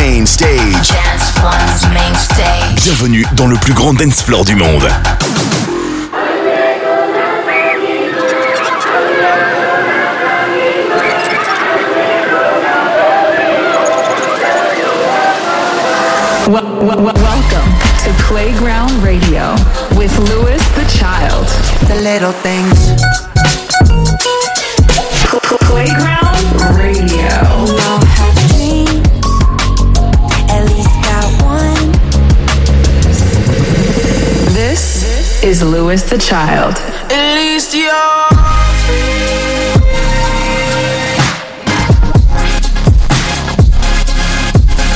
main stage. Dance One's main stage. Bienvenue dans le plus grand dance floor du monde. Wel- wel- wel- welcome to Playground Radio with Lewis the Child. The little things. Pl- pl- Playground Radio. Is Louis the Child. At least you're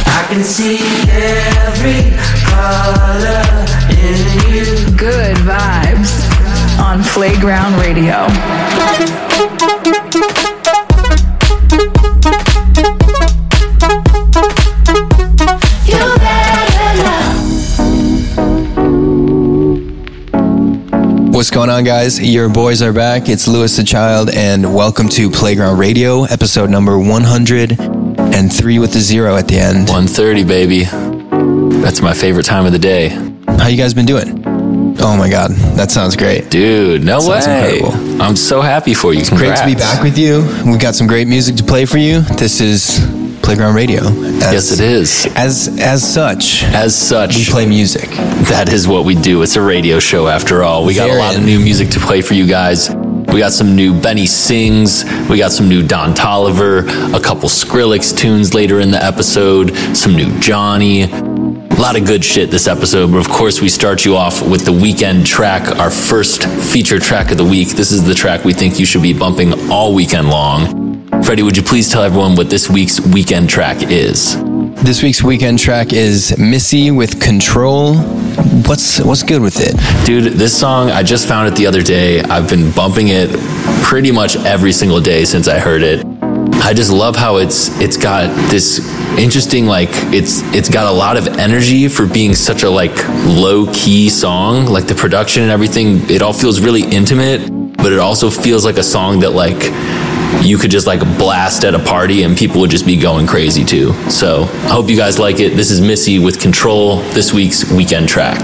I can see every color in you. Good vibes on Playground Radio. Going on, guys? Your boys are back. It's Louis the Child, and welcome to Playground Radio, episode number 103 with the zero at the end. 1.30, baby. That's my favorite time of the day. How you guys been doing? Oh my god, that sounds great. Dude, no Sounds way. incredible. I'm so happy for you. It's Great to be back with you. We've got some great music to play for you. This is Playground Radio. As, Yes, it is. As as such, As such, we play music. That is what we do. It's a radio show after all. We got a lot of new music to play for you guys. We got some new Benny Sings. We got some new Don Toliver. A couple Skrillex tunes later in the episode. Some new Johnny. A lot of good shit this episode, but of course, we start you off with the weekend track, our first feature track of the week. This is the track we think you should be bumping all weekend long. Freddie, would you please tell everyone what this week's weekend track is? This week's weekend track is Missy with Control. What's what's good with it? Dude, this song, I just found it the other day. I've been bumping it pretty much every single day since I heard it. I just love how it's it's got this interesting like it's it's got a lot of energy for being such a like low key song. Like the production and everything, it all feels really intimate, but it also feels like a song that like you could just like blast at a party and people would just be going crazy too. So I hope you guys like it. This is Missy with Control, this week's weekend track.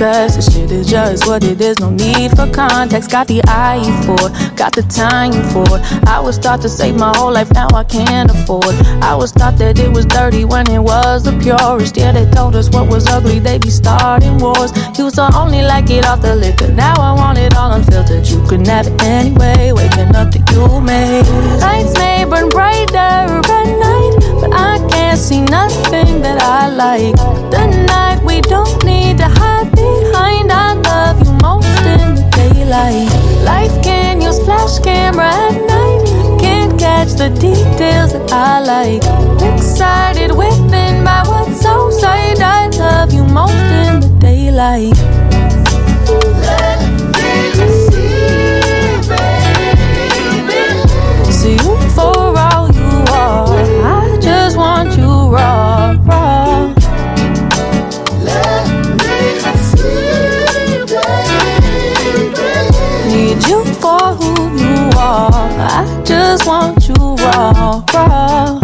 Unprocessed. This shit is just what it is. No need for context. Got the eye for, got the time for. I was taught to save my whole life, now I can't afford. I was taught that it was dirty when it was the purest. Yeah, they told us what was ugly, they be starting wars. Used to only like it off the liquor, now I want it all unfiltered. You can have it anyway, waking up to you made. Lights may burn brighter at night, but I can't see nothing that I like. The night we don't need to hide behind. I love you most in the daylight. Life can use flash camera at night. Can't catch the details that I like. Excited within by what's outside. I love you most in the daylight. Just want you raw, raw.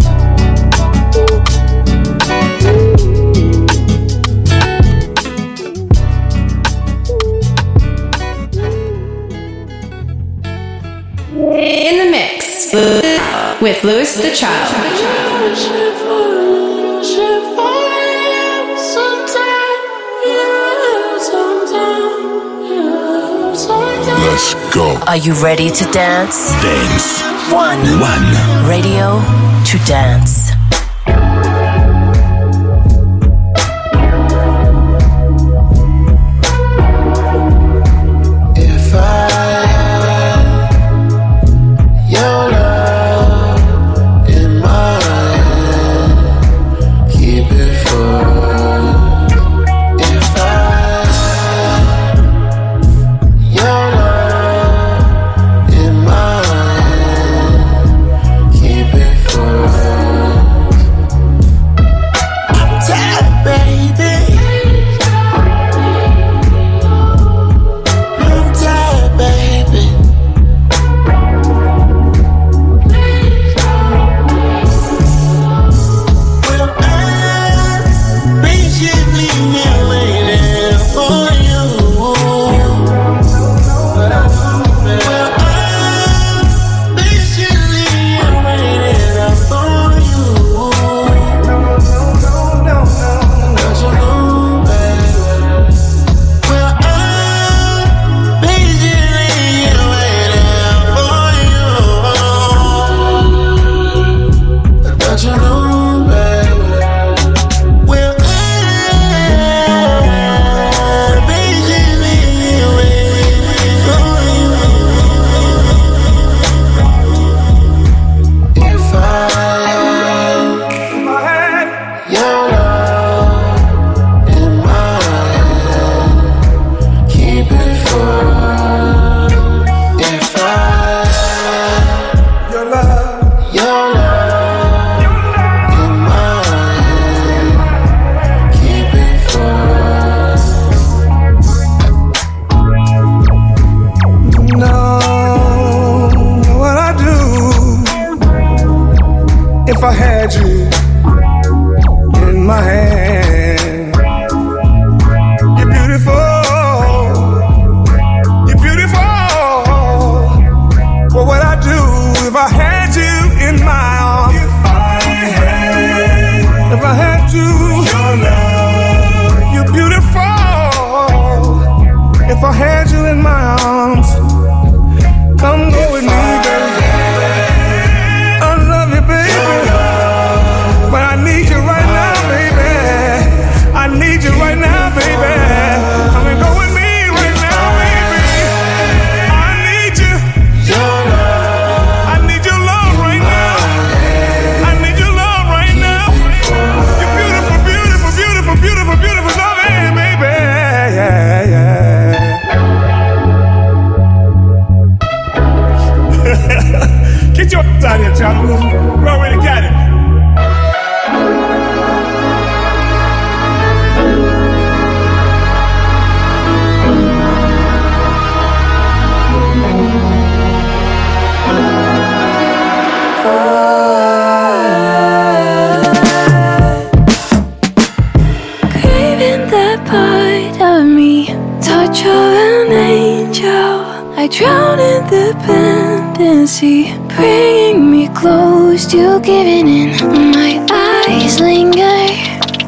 In the mix with Louis the Child. Let's go. Are you ready to dance? Dance. One. One. Radio to dance.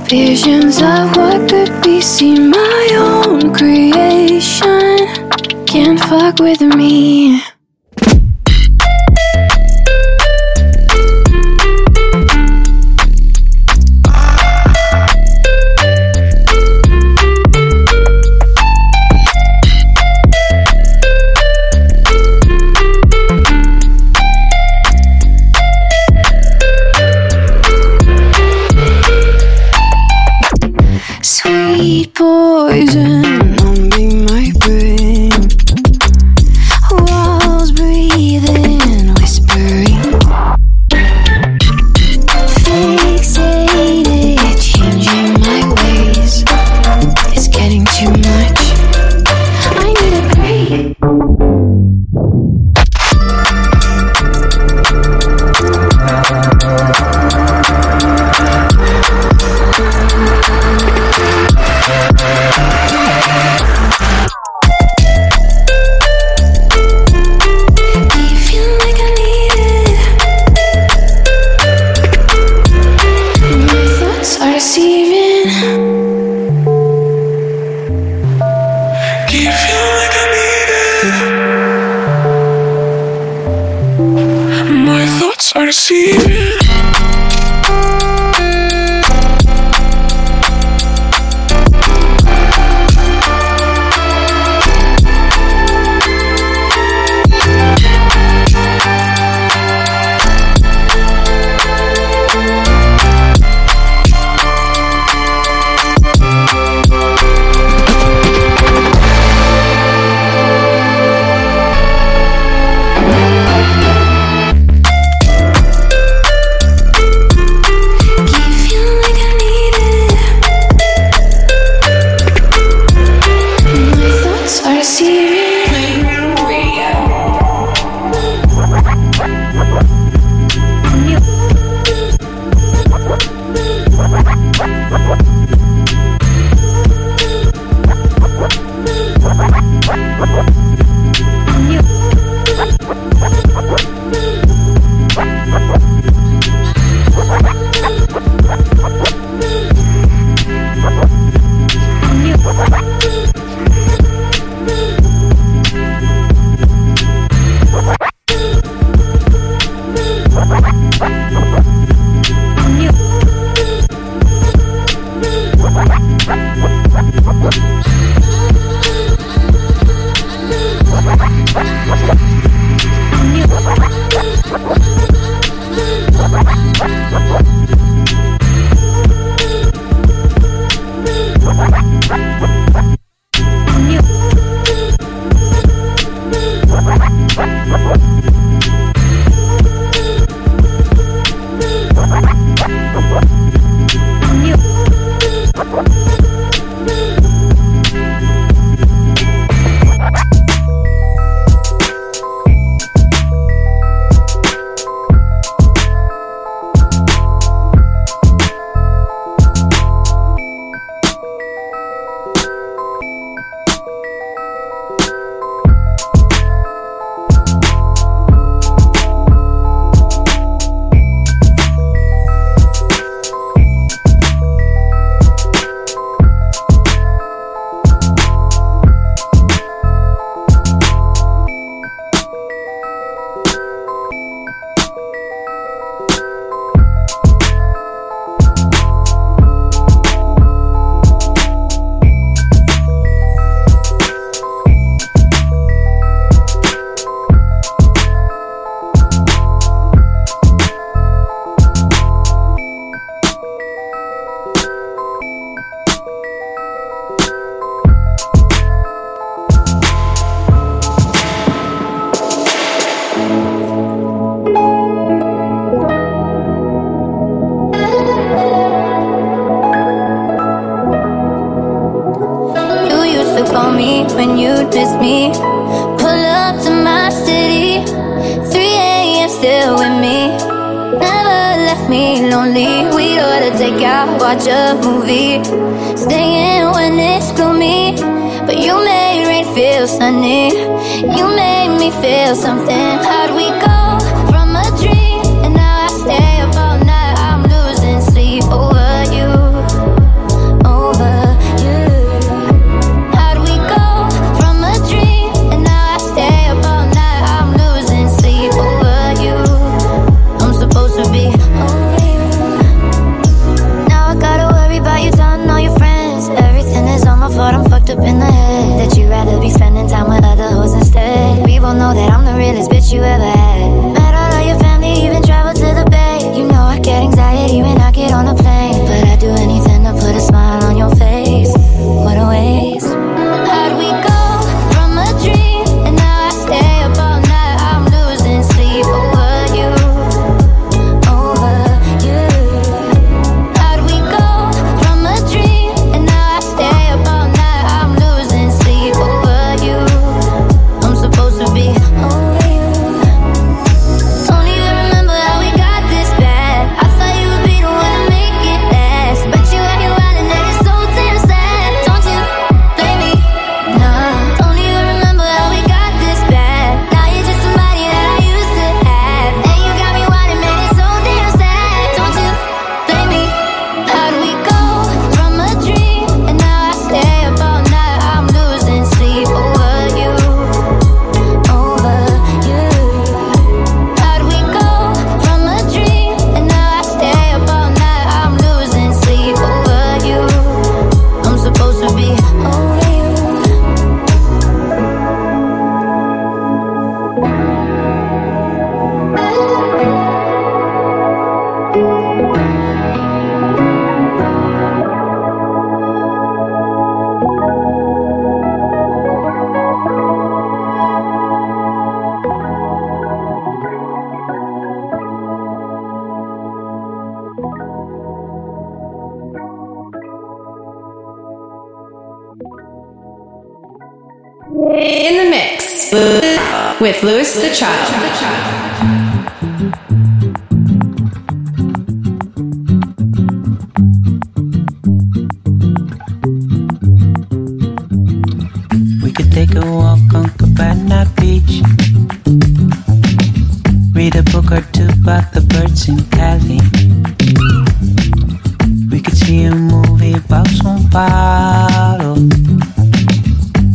Visions of what could be seen, my own creation. Can't fuck with me.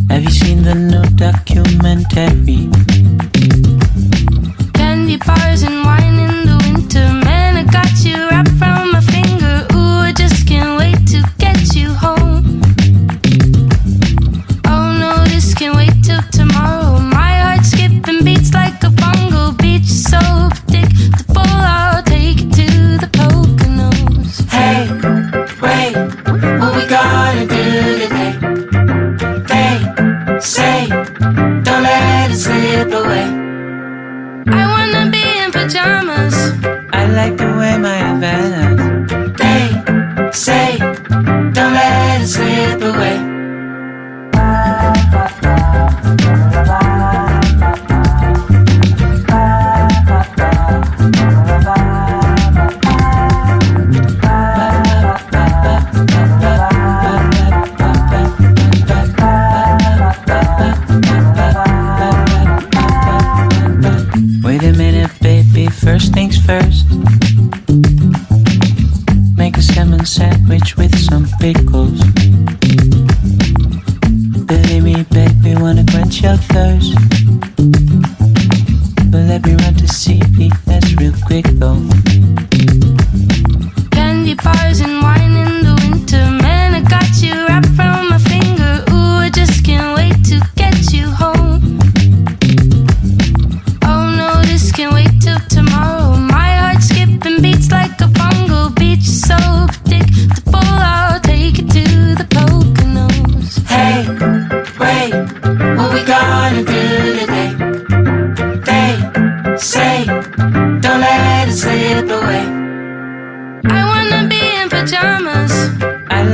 Have you seen the new documentary?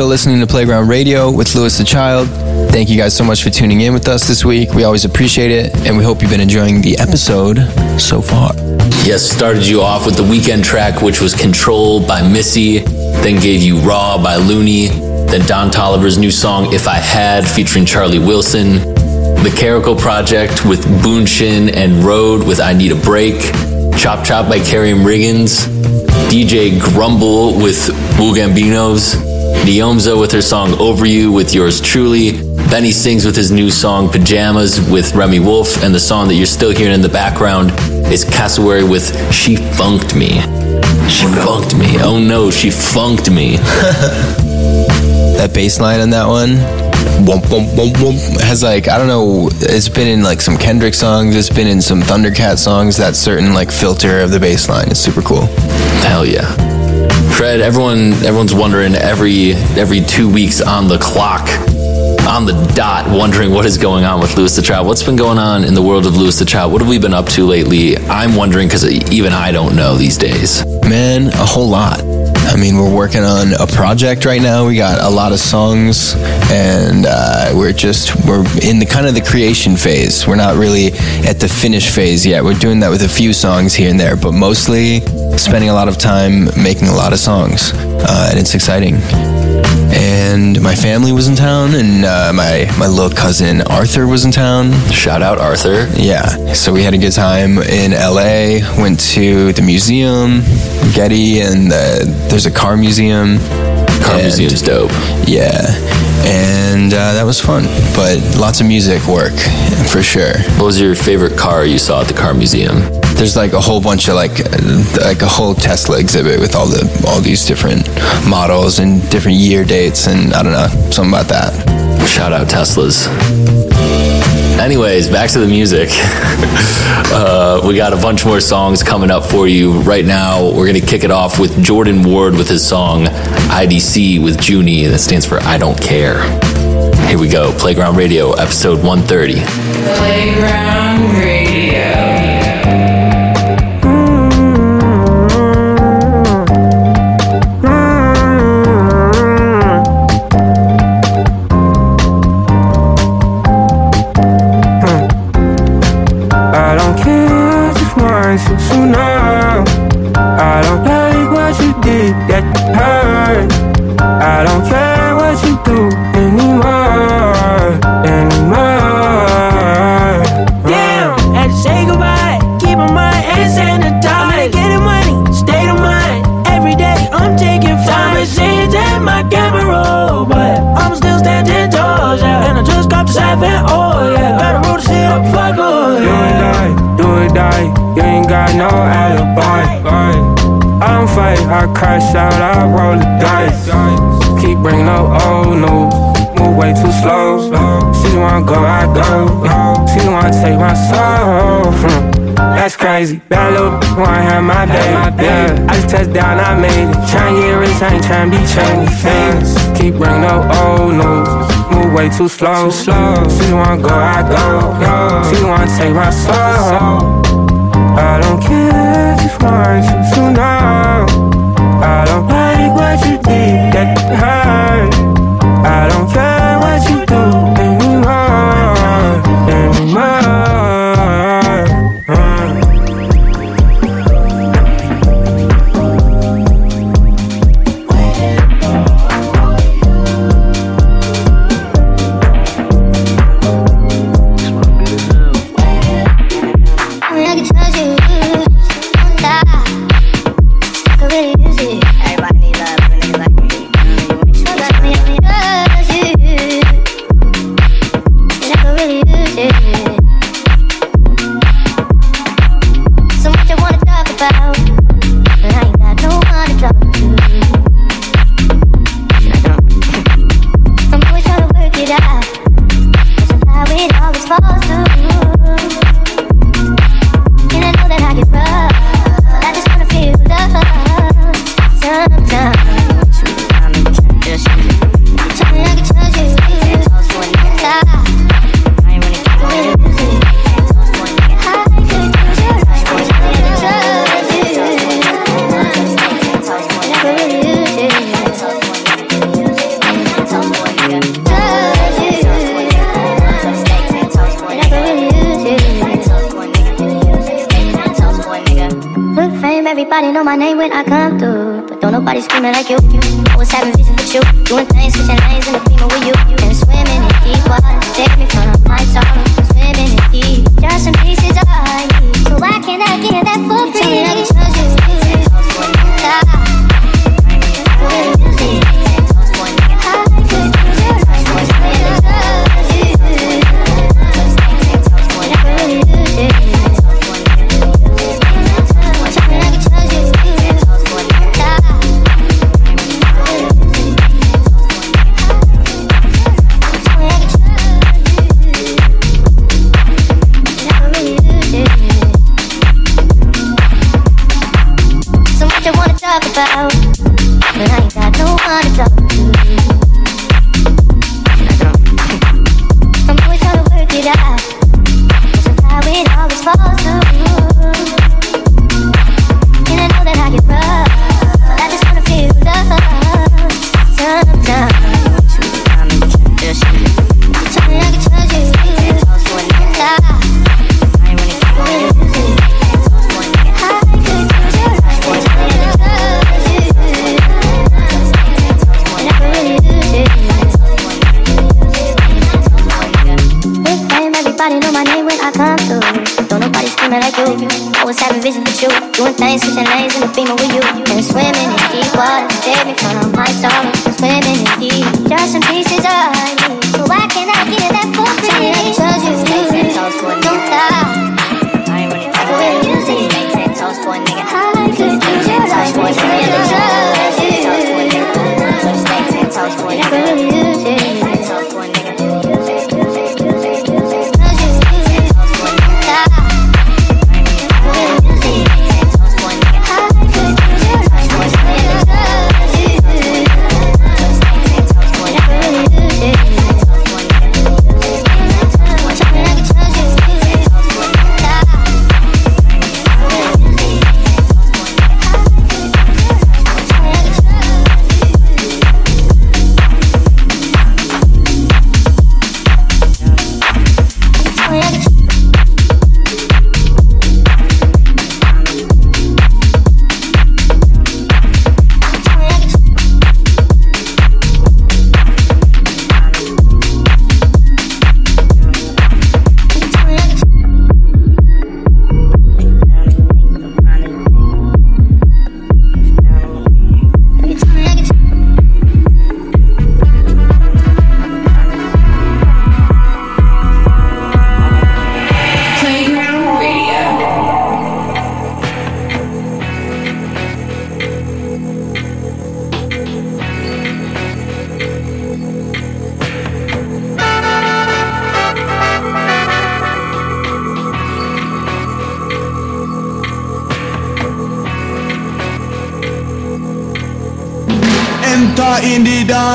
still listening to Playground Radio with Louis the Child. Thank you guys so much for tuning in with us this week. We always appreciate it, and we hope you've been enjoying the episode so far. Yes, started you off with the weekend track, which was Control by Missy, then gave you Raw by Looney, then Don Toliver's new song If I Had featuring Charlie Wilson, The Carico Project with Boonshin and Road with I Need a Break, Chop Chop by Carrion Riggins, DJ Grumble with Wu Gambinos, Neomza with her song Over You with yours truly, Benny sings with his new song Pajamas with Remi Wolf, and the song that you're still hearing in the background is Cassowary with She Funked Me. She oh, funked me. Oh no, she funked me. That bass line on that one, has like, I don't know, it's been in like some Kendrick songs, it's been in some Thundercat songs, that certain like filter of the bass line is super cool. Hell yeah. Fred, everyone everyone's wondering every every two weeks on the clock, on the dot, wondering what is going on with Louis the Child. What's been going on in the world of Louis the Child? What have we been up to lately? I'm wondering because even I don't know these days. Man, a whole lot. I mean, we're working on a project right now. We got a lot of songs, and uh, we're just we're in the kind of the creation phase. We're not really at the finish phase yet. We're doing that with a few songs here and there, but mostly spending a lot of time making a lot of songs, uh, and it's exciting. And my family was in town, and uh, my my little cousin Arthur was in town. Shout out Arthur. Yeah, so we had a good time in LA. Went to the museum, Getty, and the, there's a car museum. Car And- museum's dope. Yeah, and uh, that was fun. But lots of music work for sure. What was your favorite car you saw at the car museum? There's like a whole bunch of like uh, like a whole Tesla exhibit with all the all these different models and different year dates and I don't know something about that. Shout out Teslas. Anyways, back to the music. uh, we got a bunch more songs coming up for you. Right now, we're going to kick it off with Jordan Ward with his song IDC with Junie. That stands for I Don't Care. Here we go Playground Radio, episode 130. Playground crash out, I roll the dice. Keep bringing up old news, move way too slow. She wanna go, I go. She wanna take my soul. Hmm. That's crazy. Bad little wanna have my day. Yeah, I just touched down, I made it. Tryna get rich, I ain't tryna be trendy. Things keep bringing up old news. Move way too slow. She wanna go, I go. She wanna take my soul. I don't care suits you now.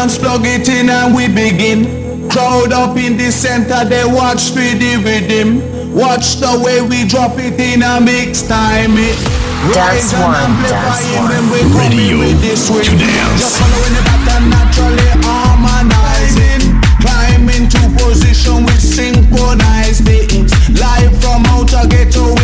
Dance plug it in and we begin. Crowd up in the center, they watch speedy with. Watch the way we drop it in a mix time it. that's one, dance one. Radio to dance. Just following the pattern naturally harmonizing. Climb into position, we synchronize the Live from outer ghetto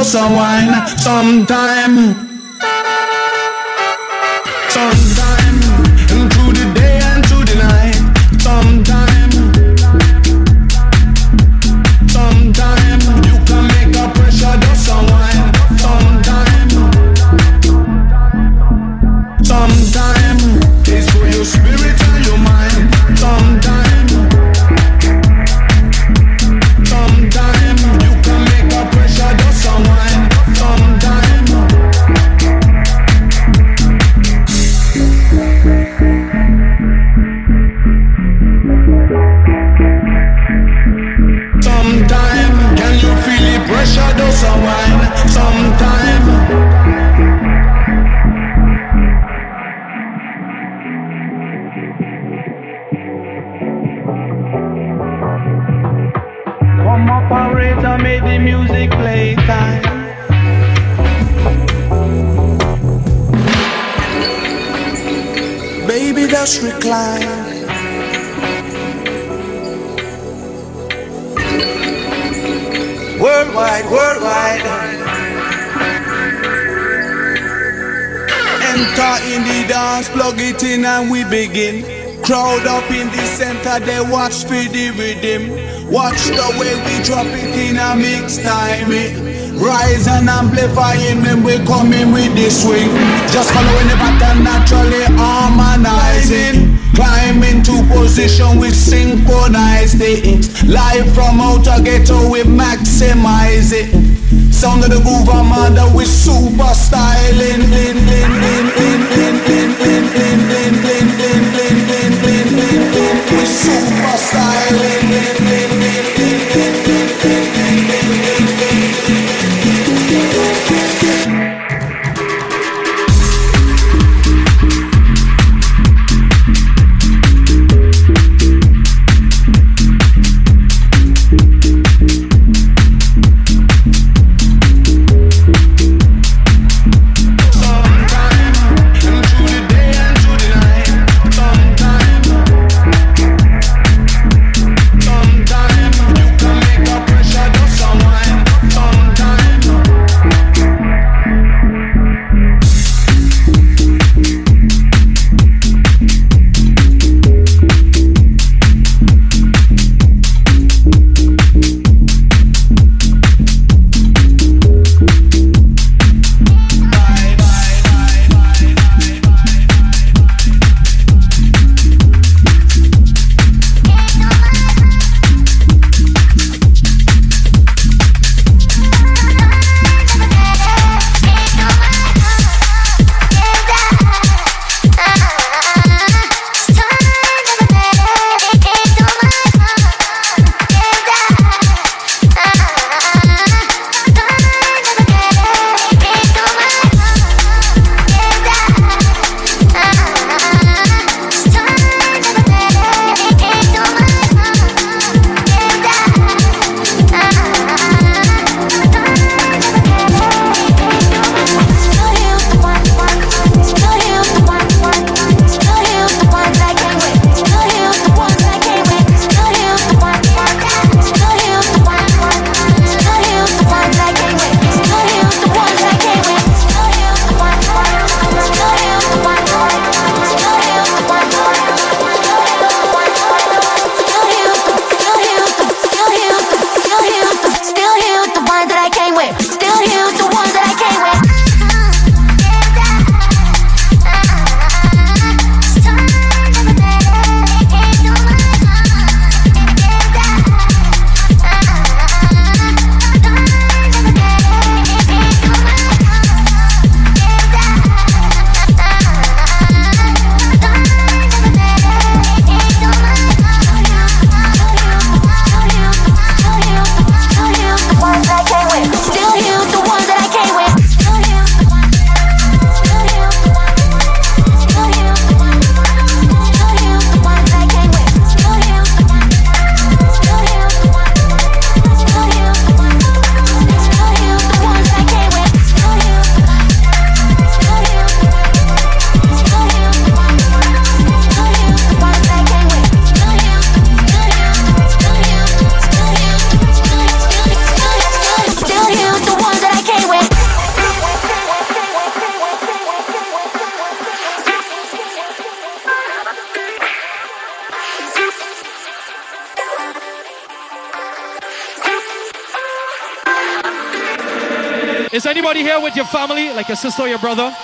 for some wine sometime. The they watch for the rhythm. Watch the way we drop it in a mix time. eh. Rise and amplifying when we coming with the swing. Just following the pattern, naturally harmonizing. Climb into position, we synchronize it. Live from outer ghetto, we maximize it. Sound of the groove, under, we super styling. Lin, lin, lin, lin, lin, lin, lin, lin, lin, lin, lin, We should must I. Is anybody here with your family, like your sister or your brother?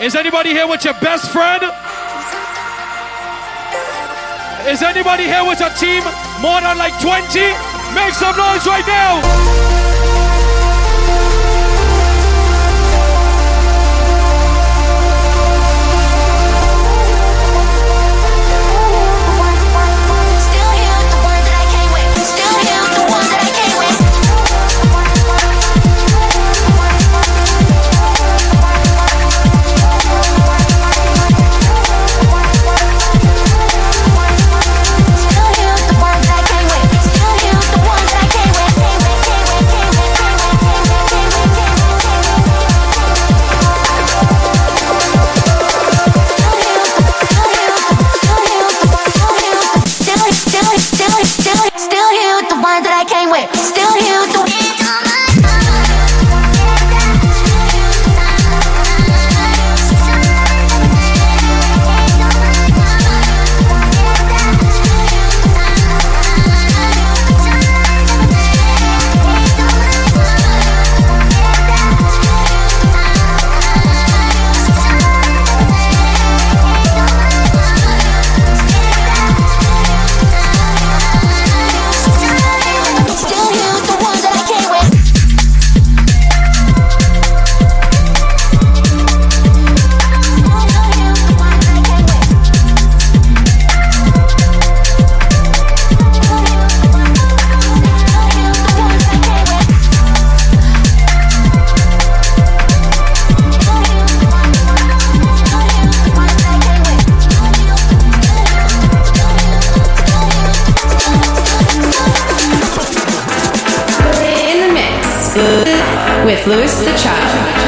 Is anybody here with your best friend? Is anybody here with a team more than like 20? Make some noise right now! Louis the Child.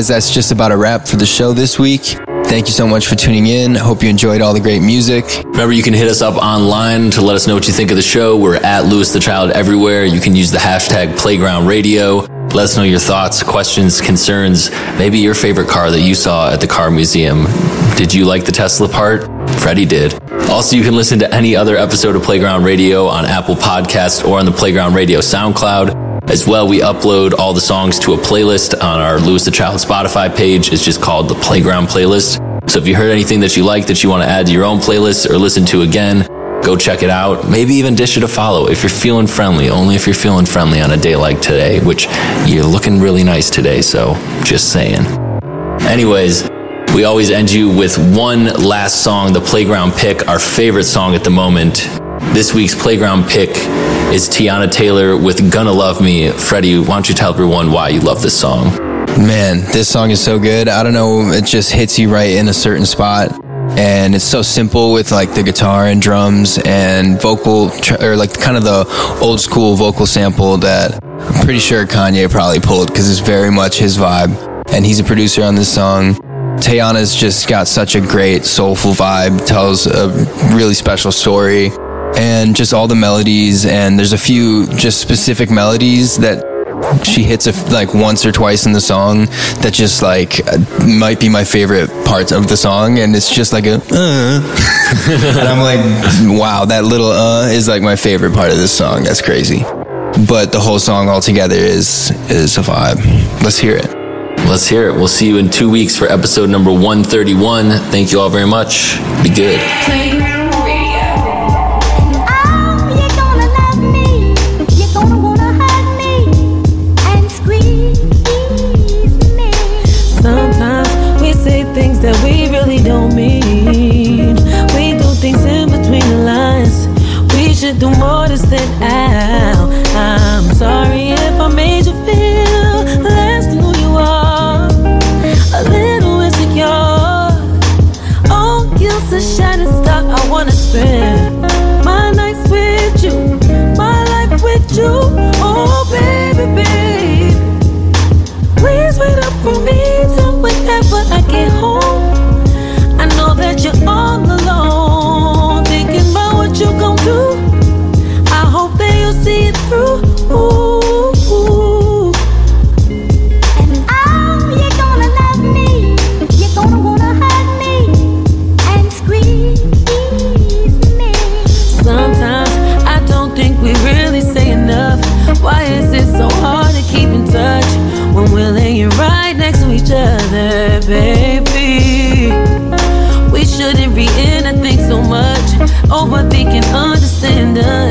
guys, that's just about a wrap for the show this week. Thank you so much for tuning in. Hope you enjoyed all the great music. Remember, you can hit us up online to let us know what you think of the show. We're at Louis the Child everywhere. You can use the hashtag Playground Radio. Let us know your thoughts, questions, concerns, maybe your favorite car that you saw at the car museum. Did you like the Tesla part? Freddie did. Also, you can listen to any other episode of Playground Radio on Apple Podcasts or on the Playground Radio SoundCloud. As well, we upload all the songs to a playlist on our Louis the Child Spotify page. It's just called the Playground Playlist. So if you heard anything that you like that you want to add to your own playlist or listen to again, go check it out. Maybe even dish it a follow if you're feeling friendly, only if you're feeling friendly on a day like today, which you're looking really nice today, so just saying. Anyways, we always end you with one last song, the playground pick, our favorite song at the moment. This week's playground pick is Teyana Taylor with Gonna Love Me. Freddie, why don't you tell everyone why you love this song? Man, this song is so good. I don't know, it just hits you right in a certain spot. And it's so simple with like the guitar and drums and vocal, or like kind of the old school vocal sample that I'm pretty sure Kanye probably pulled because it's very much his vibe. And he's a producer on this song. Teyana's just got such a great soulful vibe, tells a really special story, and just all the melodies. And there's a few just specific melodies that she hits a, like once or twice in the song that just like uh, might be my favorite parts of the song and it's just like a uh. and i'm like wow that little uh is like my favorite part of this song that's crazy but the whole song altogether is is a vibe let's hear it Let's hear it. We'll see you in two weeks for episode number 131. Thank you all very much. Be good. We don't mean. We do things in between the lines. We should do more to stand out. I'm sorry baby? We shouldn't be in a thing so much. Overthinking, understanding.